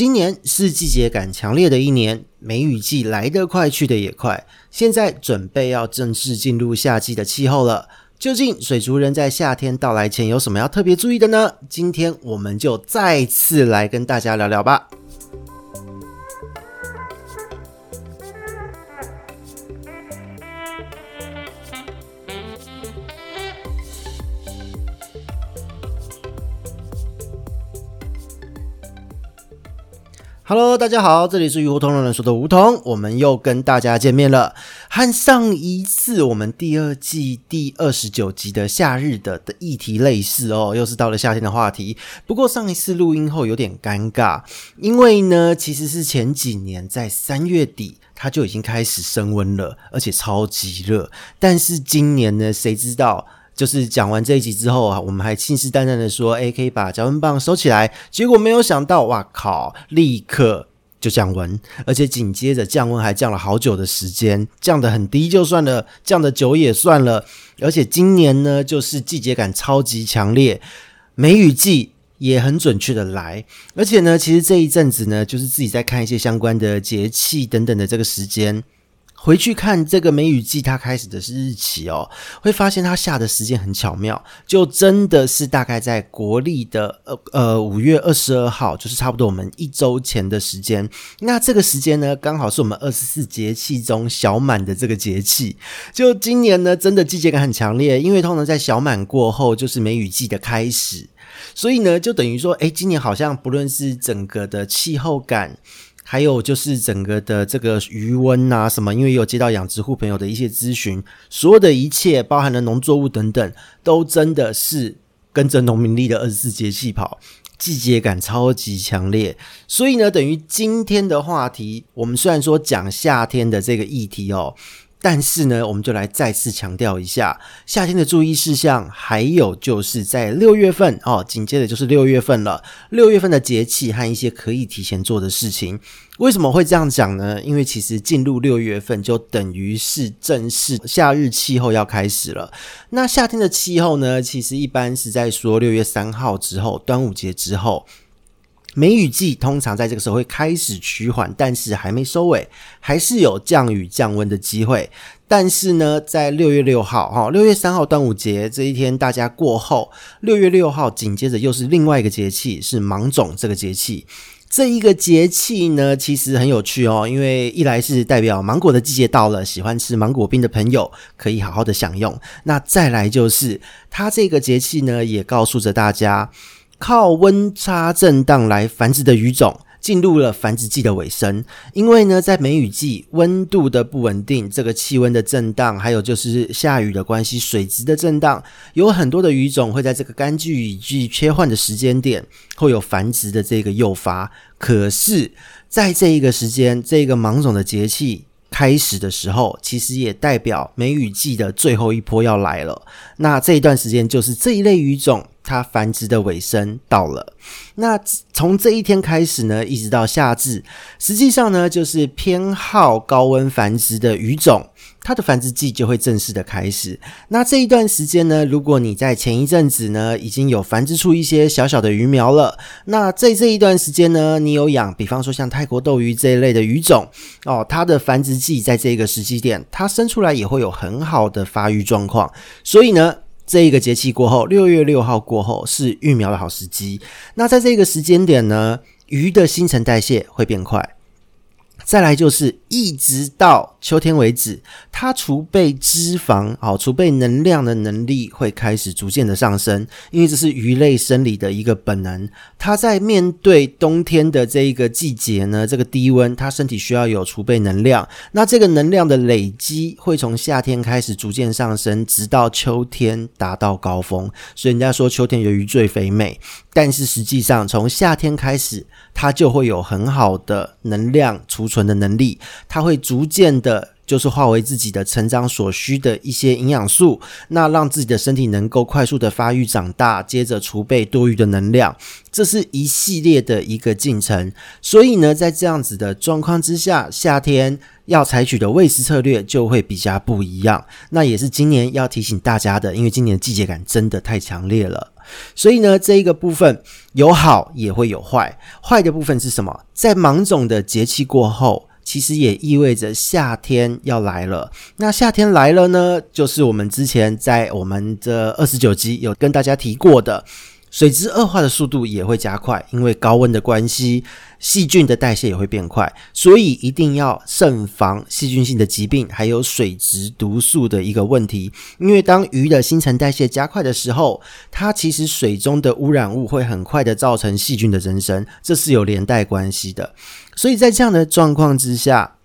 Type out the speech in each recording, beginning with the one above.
今年是季节感强烈的一年，梅雨季来得快，去得也快。现在准备要正式进入夏季的气候了。究竟水族人在夏天到来前有什么要特别注意的呢？今天我们就再次来跟大家聊聊吧。Hello，大家好，这里是鱼活通乱乱说的梧桐，我们又跟大家见面了。和上一次我们第二季第二十九集的夏日的的议题类似哦，又是到了夏天的话题。不过上一次录音后有点尴尬，因为呢，其实是前几年在三月底它就已经开始升温了，而且超级热。但是今年呢，谁知道？就是讲完这一集之后啊，我们还信誓旦旦的说，诶，可以把降温棒收起来。结果没有想到，哇靠，立刻就降温，而且紧接着降温还降了好久的时间，降得很低就算了，降得久也算了。而且今年呢，就是季节感超级强烈，梅雨季也很准确的来。而且呢，其实这一阵子呢，就是自己在看一些相关的节气等等的这个时间。回去看这个梅雨季，它开始的是日期哦，会发现它下的时间很巧妙，就真的是大概在国历的呃呃五月二十二号，就是差不多我们一周前的时间。那这个时间呢，刚好是我们二十四节气中小满的这个节气。就今年呢，真的季节感很强烈，因为通常在小满过后就是梅雨季的开始，所以呢，就等于说，诶，今年好像不论是整个的气候感。还有就是整个的这个余温啊什么，因为有接到养殖户朋友的一些咨询，所有的一切包含了农作物等等，都真的是跟着农民历的二十四节气跑，季节感超级强烈。所以呢，等于今天的话题，我们虽然说讲夏天的这个议题哦。但是呢，我们就来再次强调一下夏天的注意事项，还有就是在六月份哦，紧接着就是六月份了。六月份的节气和一些可以提前做的事情，为什么会这样讲呢？因为其实进入六月份就等于是正式夏日气候要开始了。那夏天的气候呢，其实一般是在说六月三号之后，端午节之后。梅雨季通常在这个时候会开始趋缓，但是还没收尾，还是有降雨降温的机会。但是呢，在六月六号，哈，六月三号端午节这一天，大家过后，六月六号紧接着又是另外一个节气，是芒种这个节气。这一个节气呢，其实很有趣哦，因为一来是代表芒果的季节到了，喜欢吃芒果冰的朋友可以好好的享用。那再来就是它这个节气呢，也告诉着大家。靠温差震荡来繁殖的鱼种进入了繁殖季的尾声，因为呢，在梅雨季温度的不稳定，这个气温的震荡，还有就是下雨的关系，水质的震荡，有很多的鱼种会在这个干季雨季切换的时间点，会有繁殖的这个诱发。可是，在这一个时间，这个芒种的节气开始的时候，其实也代表梅雨季的最后一波要来了。那这一段时间，就是这一类鱼种。它繁殖的尾声到了，那从这一天开始呢，一直到夏至，实际上呢，就是偏好高温繁殖的鱼种，它的繁殖季就会正式的开始。那这一段时间呢，如果你在前一阵子呢，已经有繁殖出一些小小的鱼苗了，那在这一段时间呢，你有养，比方说像泰国斗鱼这一类的鱼种哦，它的繁殖季在这个时机点，它生出来也会有很好的发育状况，所以呢。这一个节气过后，六月六号过后是育苗的好时机。那在这个时间点呢，鱼的新陈代谢会变快。再来就是一直到秋天为止，它储备脂肪、好储备能量的能力会开始逐渐的上升，因为这是鱼类生理的一个本能。它在面对冬天的这一个季节呢，这个低温，它身体需要有储备能量。那这个能量的累积会从夏天开始逐渐上升，直到秋天达到高峰。所以人家说秋天有鱼最肥美，但是实际上从夏天开始，它就会有很好的能量储存的能力，它会逐渐的就是化为自己的成长所需的一些营养素，那让自己的身体能够快速的发育长大，接着储备多余的能量，这是一系列的一个进程。所以呢，在这样子的状况之下，夏天要采取的喂食策略就会比较不一样。那也是今年要提醒大家的，因为今年的季节感真的太强烈了。所以呢，这一个部分有好也会有坏。坏的部分是什么？在芒种的节气过后。其实也意味着夏天要来了。那夏天来了呢，就是我们之前在我们的二十九集有跟大家提过的，水质恶化的速度也会加快，因为高温的关系，细菌的代谢也会变快，所以一定要慎防细菌性的疾病，还有水质毒素的一个问题。因为当鱼的新陈代谢加快的时候，它其实水中的污染物会很快的造成细菌的增生，这是有连带关系的。所以在这样的状况之下，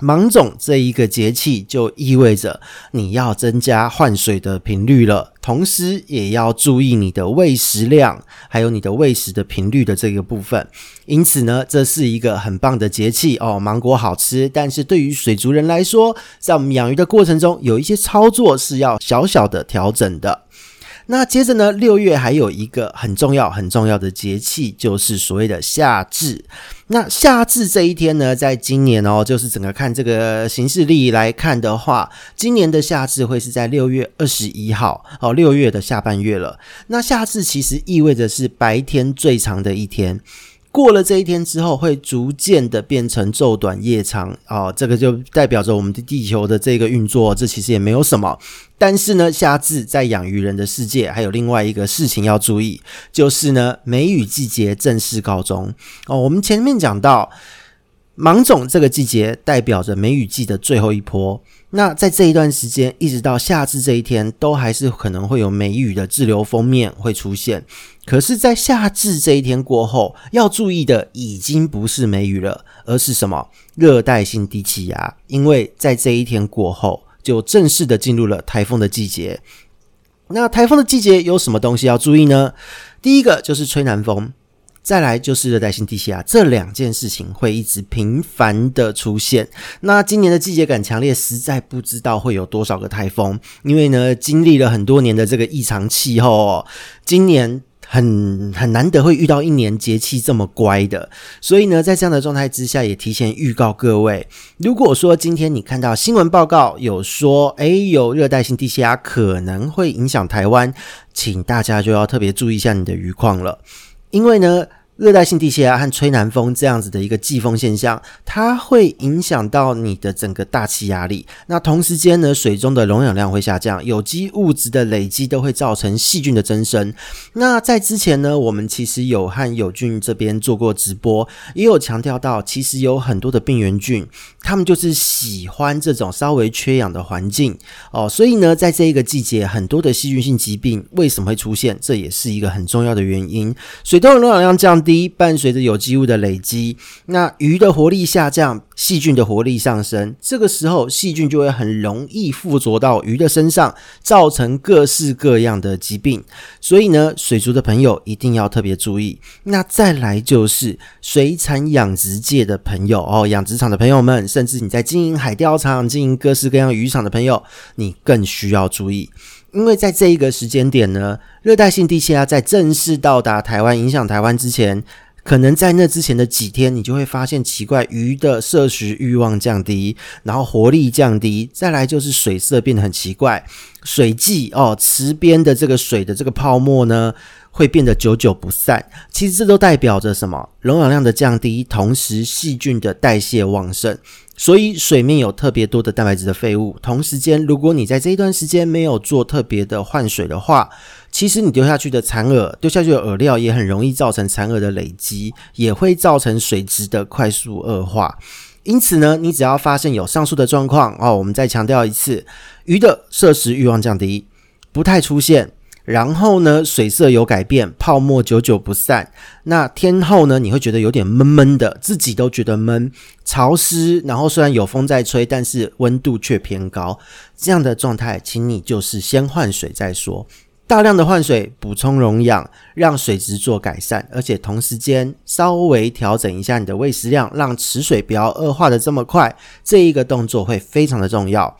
芒种这一个节气就意味着你要增加换水的频率了，同时也要注意你的喂食量，还有你的喂食的频率的这个部分。因此呢，这是一个很棒的节气哦，芒果好吃，但是对于水族人来说，在我们养鱼的过程中，有一些操作是要小小的调整的。那接着呢，六月还有一个很重要、很重要的节气，就是所谓的夏至。那夏至这一天呢，在今年哦，就是整个看这个行事历来看的话，今年的夏至会是在六月二十一号哦，六月的下半月了。那夏至其实意味着是白天最长的一天。过了这一天之后，会逐渐的变成昼短夜长啊，这个就代表着我们的地球的这个运作，这其实也没有什么。但是呢，夏至在养鱼人的世界，还有另外一个事情要注意，就是呢，梅雨季节正式告终哦。我们前面讲到，芒种这个季节代表着梅雨季的最后一波。那在这一段时间，一直到夏至这一天，都还是可能会有梅雨的滞留锋面会出现。可是，在夏至这一天过后，要注意的已经不是梅雨了，而是什么？热带性低气压。因为在这一天过后，就正式的进入了台风的季节。那台风的季节有什么东西要注意呢？第一个就是吹南风。再来就是热带性低气压，这两件事情会一直频繁的出现。那今年的季节感强烈，实在不知道会有多少个台风，因为呢，经历了很多年的这个异常气候哦，今年很很难得会遇到一年节气这么乖的。所以呢，在这样的状态之下，也提前预告各位，如果说今天你看到新闻报告有说，诶，有热带性低气压可能会影响台湾，请大家就要特别注意一下你的鱼况了。因为呢，热带性低气压和吹南风这样子的一个季风现象，它会影响到你的整个大气压力。那同时间呢，水中的溶氧量会下降，有机物质的累积都会造成细菌的增生。那在之前呢，我们其实有和友俊这边做过直播，也有强调到，其实有很多的病原菌，他们就是喜欢这种稍微缺氧的环境哦。所以呢，在这一个季节，很多的细菌性疾病为什么会出现？这也是一个很重要的原因。水中的溶氧量降低。低伴随着有机物的累积，那鱼的活力下降，细菌的活力上升，这个时候细菌就会很容易附着到鱼的身上，造成各式各样的疾病。所以呢，水族的朋友一定要特别注意。那再来就是水产养殖界的朋友哦，养殖场的朋友们，甚至你在经营海钓场、经营各式各样渔场的朋友，你更需要注意。因为在这一个时间点呢，热带性低气压在正式到达台湾、影响台湾之前，可能在那之前的几天，你就会发现奇怪，鱼的摄食欲望降低，然后活力降低，再来就是水色变得很奇怪，水迹哦，池边的这个水的这个泡沫呢，会变得久久不散。其实这都代表着什么？溶氧量的降低，同时细菌的代谢旺盛。所以水面有特别多的蛋白质的废物，同时间，如果你在这一段时间没有做特别的换水的话，其实你丢下去的残饵、丢下去的饵料也很容易造成残饵的累积，也会造成水质的快速恶化。因此呢，你只要发现有上述的状况哦，我们再强调一次，鱼的摄食欲望降低，不太出现。然后呢，水色有改变，泡沫久久不散。那天后呢，你会觉得有点闷闷的，自己都觉得闷、潮湿。然后虽然有风在吹，但是温度却偏高。这样的状态，请你就是先换水再说。大量的换水，补充溶氧，让水质做改善，而且同时间稍微调整一下你的喂食量，让池水不要恶化的这么快，这一个动作会非常的重要。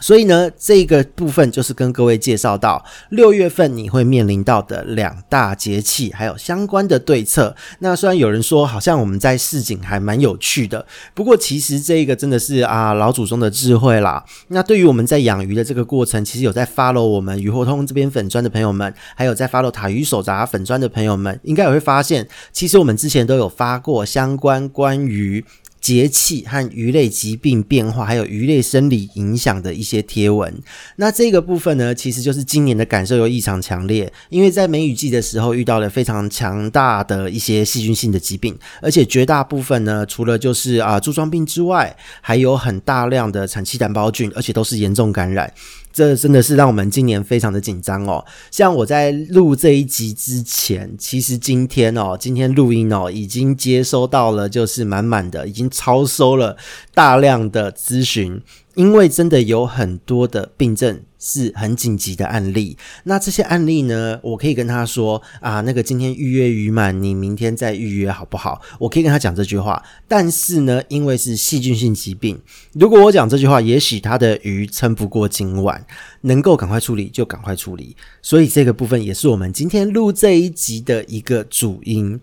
所以呢，这个部分就是跟各位介绍到六月份你会面临到的两大节气，还有相关的对策。那虽然有人说好像我们在市井还蛮有趣的，不过其实这个真的是啊老祖宗的智慧啦。那对于我们在养鱼的这个过程，其实有在 follow 我们鱼活通这边粉砖的朋友们，还有在 follow 塔鱼手札粉砖的朋友们，应该也会发现，其实我们之前都有发过相关关于。节气和鱼类疾病变化，还有鱼类生理影响的一些贴文。那这个部分呢，其实就是今年的感受又异常强烈，因为在梅雨季的时候遇到了非常强大的一些细菌性的疾病，而且绝大部分呢，除了就是啊柱状病之外，还有很大量的产气单胞菌，而且都是严重感染。这真的是让我们今年非常的紧张哦。像我在录这一集之前，其实今天哦，今天录音哦，已经接收到了，就是满满的，已经超收了大量的咨询。因为真的有很多的病症是很紧急的案例，那这些案例呢，我可以跟他说啊，那个今天预约鱼满，你明天再预约好不好？我可以跟他讲这句话。但是呢，因为是细菌性疾病，如果我讲这句话，也许他的鱼撑不过今晚，能够赶快处理就赶快处理。所以这个部分也是我们今天录这一集的一个主因。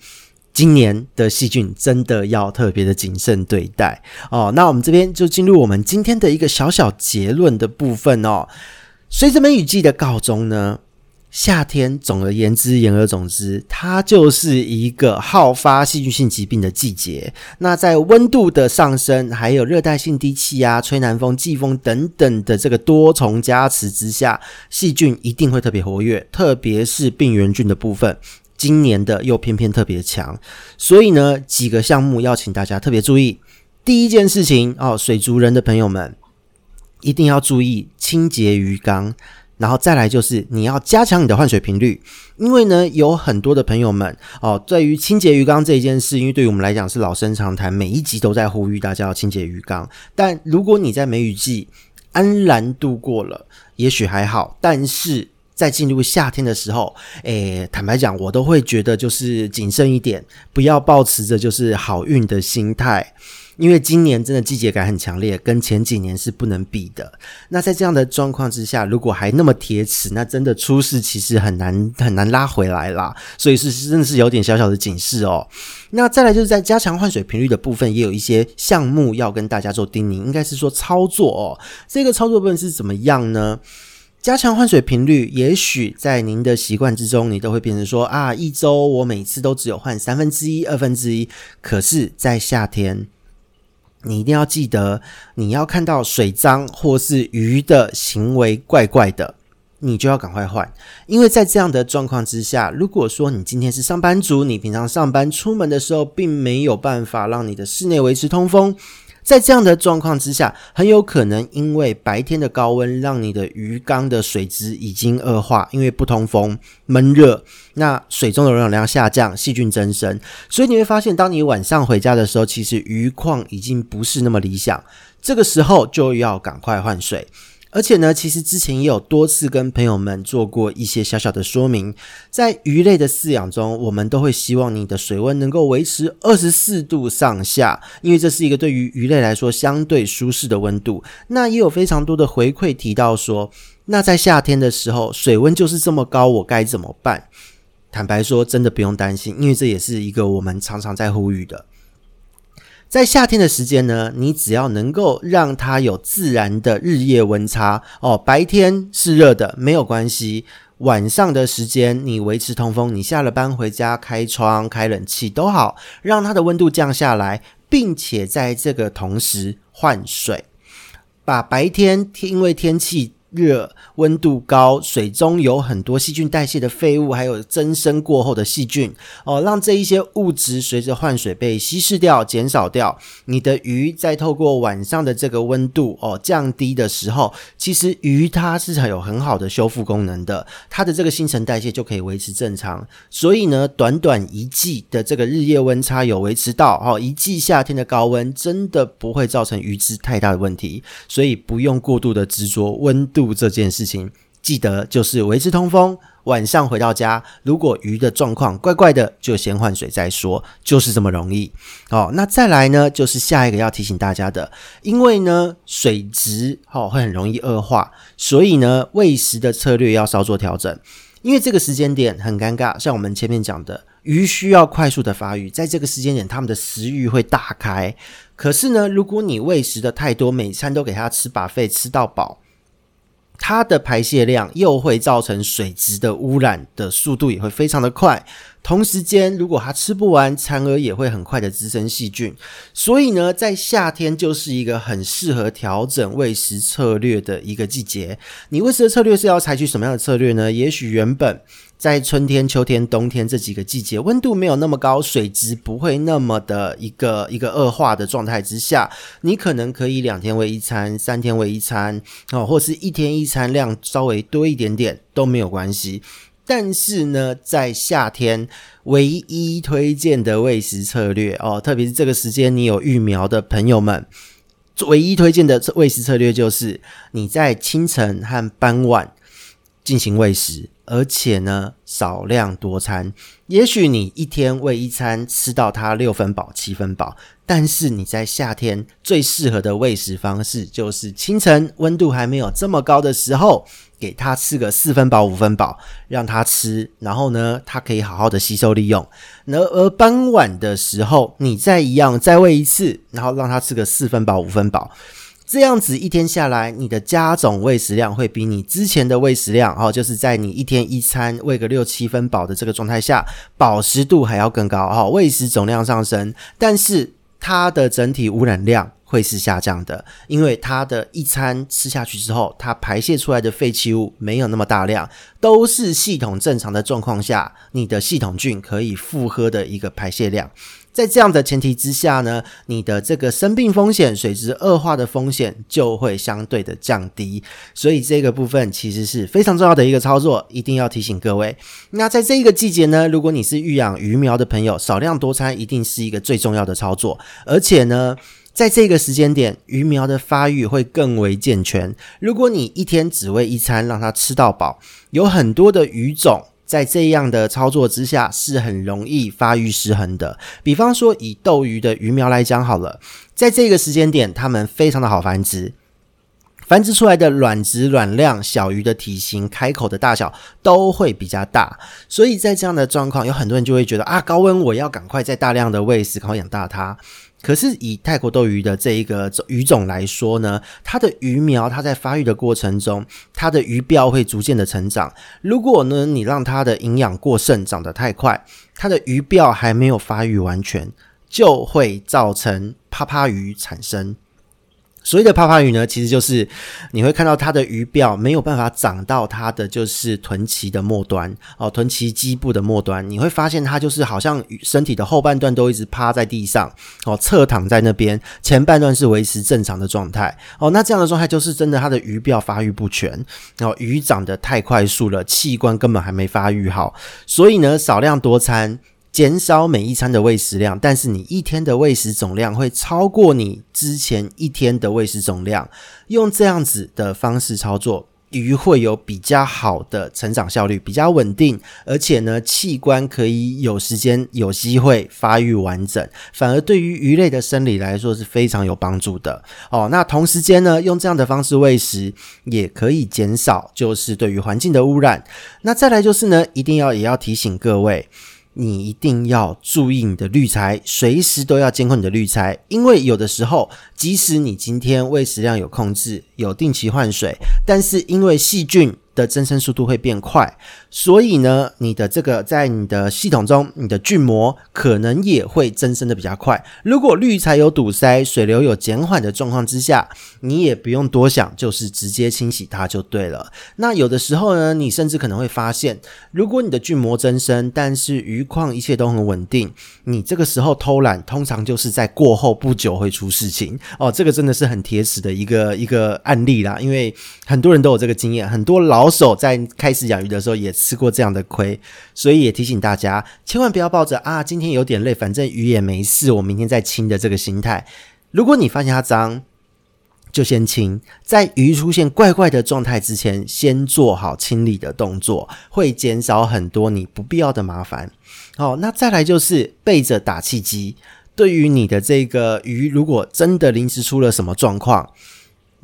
今年的细菌真的要特别的谨慎对待哦。那我们这边就进入我们今天的一个小小结论的部分哦。随着梅雨季的告终呢，夏天总而言之，言而总之，它就是一个好发细菌性疾病的季节。那在温度的上升，还有热带性低气压、吹南风、季风等等的这个多重加持之下，细菌一定会特别活跃，特别是病原菌的部分。今年的又偏偏特别强，所以呢，几个项目要请大家特别注意。第一件事情哦，水族人的朋友们一定要注意清洁鱼缸，然后再来就是你要加强你的换水频率，因为呢，有很多的朋友们哦，对于清洁鱼缸这一件事，因为对于我们来讲是老生常谈，每一集都在呼吁大家要清洁鱼缸。但如果你在梅雨季安然度过了，也许还好，但是。在进入夏天的时候，诶，坦白讲，我都会觉得就是谨慎一点，不要抱持着就是好运的心态，因为今年真的季节感很强烈，跟前几年是不能比的。那在这样的状况之下，如果还那么铁齿，那真的出事其实很难很难拉回来啦。所以是真的是有点小小的警示哦。那再来就是在加强换水频率的部分，也有一些项目要跟大家做叮咛，应该是说操作哦。这个操作部分是怎么样呢？加强换水频率，也许在您的习惯之中，你都会变成说啊，一周我每次都只有换三分之一、二分之一。可是，在夏天，你一定要记得，你要看到水脏或是鱼的行为怪怪的，你就要赶快换。因为在这样的状况之下，如果说你今天是上班族，你平常上班出门的时候，并没有办法让你的室内维持通风。在这样的状况之下，很有可能因为白天的高温，让你的鱼缸的水质已经恶化，因为不通风、闷热，那水中的溶氧量下降，细菌增生，所以你会发现，当你晚上回家的时候，其实鱼况已经不是那么理想，这个时候就要赶快换水。而且呢，其实之前也有多次跟朋友们做过一些小小的说明，在鱼类的饲养中，我们都会希望你的水温能够维持二十四度上下，因为这是一个对于鱼类来说相对舒适的温度。那也有非常多的回馈提到说，那在夏天的时候，水温就是这么高，我该怎么办？坦白说，真的不用担心，因为这也是一个我们常常在呼吁的。在夏天的时间呢，你只要能够让它有自然的日夜温差哦，白天是热的没有关系，晚上的时间你维持通风，你下了班回家开窗开冷气都好，让它的温度降下来，并且在这个同时换水，把白天因为天气。热温度高，水中有很多细菌代谢的废物，还有增生过后的细菌哦，让这一些物质随着换水被稀释掉、减少掉。你的鱼在透过晚上的这个温度哦降低的时候，其实鱼它是很有很好的修复功能的，它的这个新陈代谢就可以维持正常。所以呢，短短一季的这个日夜温差有维持到哦，一季夏天的高温真的不会造成鱼只太大的问题，所以不用过度的执着温度。这件事情记得就是维持通风。晚上回到家，如果鱼的状况怪怪的，就先换水再说，就是这么容易。哦，那再来呢，就是下一个要提醒大家的，因为呢水质哦会很容易恶化，所以呢喂食的策略要稍作调整。因为这个时间点很尴尬，像我们前面讲的，鱼需要快速的发育，在这个时间点，它们的食欲会大开。可是呢，如果你喂食的太多，每餐都给它吃把肺吃到饱。它的排泄量又会造成水质的污染的速度也会非常的快，同时间如果它吃不完，残饵也会很快的滋生细菌，所以呢，在夏天就是一个很适合调整喂食策略的一个季节。你喂食的策略是要采取什么样的策略呢？也许原本。在春天、秋天、冬天这几个季节，温度没有那么高，水质不会那么的一个一个恶化的状态之下，你可能可以两天喂一餐，三天喂一餐，哦，或是一天一餐，量稍微多一点点都没有关系。但是呢，在夏天唯一推荐的喂食策略哦，特别是这个时间你有育苗的朋友们，唯一推荐的喂食策略就是你在清晨和傍晚进行喂食。而且呢，少量多餐。也许你一天喂一餐，吃到它六分饱、七分饱。但是你在夏天最适合的喂食方式，就是清晨温度还没有这么高的时候，给它吃个四分饱、五分饱，让它吃。然后呢，它可以好好的吸收利用。而而傍晚的时候，你再一样再喂一次，然后让它吃个四分饱、五分饱。这样子一天下来，你的加总喂食量会比你之前的喂食量，哦，就是在你一天一餐喂个六七分饱的这个状态下，饱食度还要更高，哦，喂食总量上升，但是它的整体污染量会是下降的，因为它的一餐吃下去之后，它排泄出来的废弃物没有那么大量，都是系统正常的状况下，你的系统菌可以负荷的一个排泄量。在这样的前提之下呢，你的这个生病风险、水质恶化的风险就会相对的降低，所以这个部分其实是非常重要的一个操作，一定要提醒各位。那在这一个季节呢，如果你是育养鱼苗的朋友，少量多餐一定是一个最重要的操作，而且呢，在这个时间点，鱼苗的发育会更为健全。如果你一天只喂一餐，让它吃到饱，有很多的鱼种。在这样的操作之下，是很容易发育失衡的。比方说，以斗鱼的鱼苗来讲好了，在这个时间点，它们非常的好繁殖，繁殖出来的卵质、卵量、小鱼的体型、开口的大小都会比较大。所以在这样的状况，有很多人就会觉得啊，高温我要赶快再大量的喂食，赶快养大它。可是以泰国斗鱼的这一个鱼种来说呢，它的鱼苗它在发育的过程中，它的鱼鳔会逐渐的成长。如果呢你让它的营养过剩，长得太快，它的鱼鳔还没有发育完全，就会造成趴趴鱼产生。所谓的趴趴鱼呢，其实就是你会看到它的鱼鳔没有办法长到它的就是臀鳍的末端哦，臀鳍基部的末端，你会发现它就是好像身体的后半段都一直趴在地上哦，侧躺在那边，前半段是维持正常的状态哦。那这样的状态就是真的，它的鱼鳔发育不全哦，鱼长得太快速了，器官根本还没发育好，所以呢，少量多餐。减少每一餐的喂食量，但是你一天的喂食总量会超过你之前一天的喂食总量。用这样子的方式操作，鱼会有比较好的成长效率，比较稳定，而且呢，器官可以有时间、有机会发育完整，反而对于鱼类的生理来说是非常有帮助的。哦，那同时间呢，用这样的方式喂食，也可以减少就是对于环境的污染。那再来就是呢，一定要也要提醒各位。你一定要注意你的滤材，随时都要监控你的滤材，因为有的时候，即使你今天喂食量有控制，有定期换水，但是因为细菌。的增生速度会变快，所以呢，你的这个在你的系统中，你的菌膜可能也会增生的比较快。如果滤材有堵塞，水流有减缓的状况之下，你也不用多想，就是直接清洗它就对了。那有的时候呢，你甚至可能会发现，如果你的菌膜增生，但是鱼况一切都很稳定，你这个时候偷懒，通常就是在过后不久会出事情哦。这个真的是很铁齿的一个一个案例啦，因为很多人都有这个经验，很多老。老手在开始养鱼的时候也吃过这样的亏，所以也提醒大家，千万不要抱着啊，今天有点累，反正鱼也没事，我明天再清的这个心态。如果你发现它脏，就先清，在鱼出现怪怪的状态之前，先做好清理的动作，会减少很多你不必要的麻烦。好，那再来就是备着打气机，对于你的这个鱼，如果真的临时出了什么状况。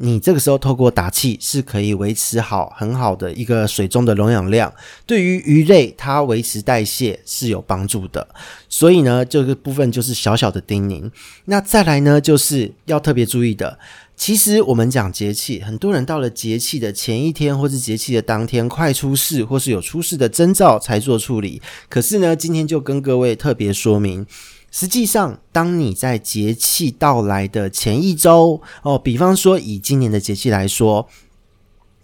你这个时候透过打气是可以维持好很好的一个水中的溶氧量，对于鱼类它维持代谢是有帮助的。所以呢，这个部分就是小小的叮咛。那再来呢，就是要特别注意的。其实我们讲节气，很多人到了节气的前一天，或是节气的当天，快出事或是有出事的征兆才做处理。可是呢，今天就跟各位特别说明。实际上，当你在节气到来的前一周，哦，比方说以今年的节气来说。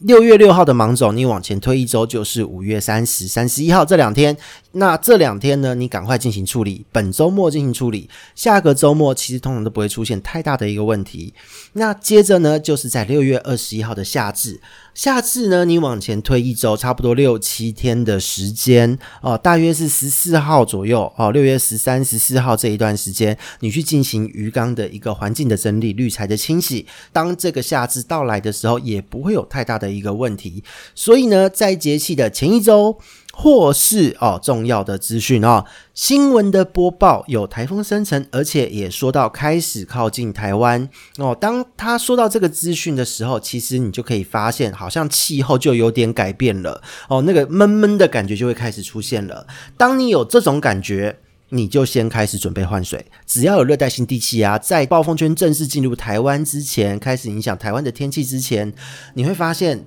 六月六号的芒种，你往前推一周就是五月三十、三十一号这两天。那这两天呢，你赶快进行处理，本周末进行处理，下个周末其实通常都不会出现太大的一个问题。那接着呢，就是在六月二十一号的夏至，夏至呢，你往前推一周，差不多六七天的时间哦，大约是十四号左右哦，六月十三、十四号这一段时间，你去进行鱼缸的一个环境的整理、滤材的清洗。当这个夏至到来的时候，也不会有太大的。的一个问题，所以呢，在节气的前一周，或是哦重要的资讯哦，新闻的播报有台风生成，而且也说到开始靠近台湾哦。当他说到这个资讯的时候，其实你就可以发现，好像气候就有点改变了哦，那个闷闷的感觉就会开始出现了。当你有这种感觉，你就先开始准备换水。只要有热带性低气压在暴风圈正式进入台湾之前，开始影响台湾的天气之前，你会发现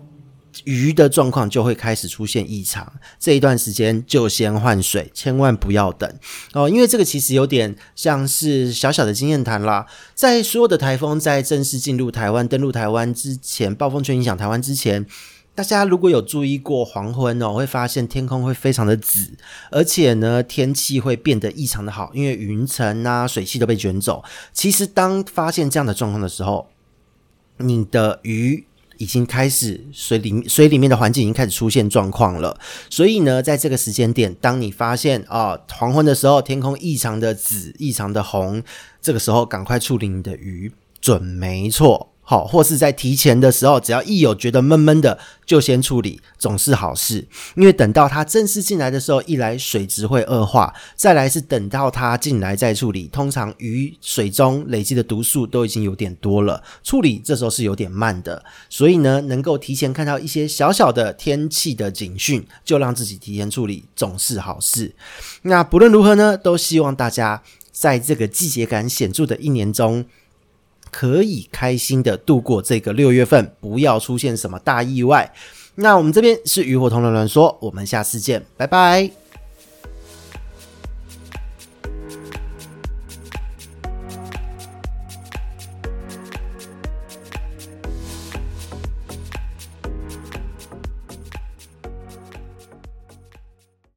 鱼的状况就会开始出现异常。这一段时间就先换水，千万不要等哦，因为这个其实有点像是小小的经验谈啦。在所有的台风在正式进入台湾、登陆台湾之前，暴风圈影响台湾之前。大家如果有注意过黄昏哦，会发现天空会非常的紫，而且呢，天气会变得异常的好，因为云层啊、水汽都被卷走。其实，当发现这样的状况的时候，你的鱼已经开始水里水里面的环境已经开始出现状况了。所以呢，在这个时间点，当你发现啊黄昏的时候，天空异常的紫、异常的红，这个时候赶快处理你的鱼，准没错。好，或是在提前的时候，只要一有觉得闷闷的，就先处理，总是好事。因为等到它正式进来的时候，一来水质会恶化，再来是等到它进来再处理，通常鱼水中累积的毒素都已经有点多了，处理这时候是有点慢的。所以呢，能够提前看到一些小小的天气的警讯，就让自己提前处理，总是好事。那不论如何呢，都希望大家在这个季节感显著的一年中。可以开心的度过这个六月份，不要出现什么大意外。那我们这边是鱼火同人乱说，我们下次见，拜拜。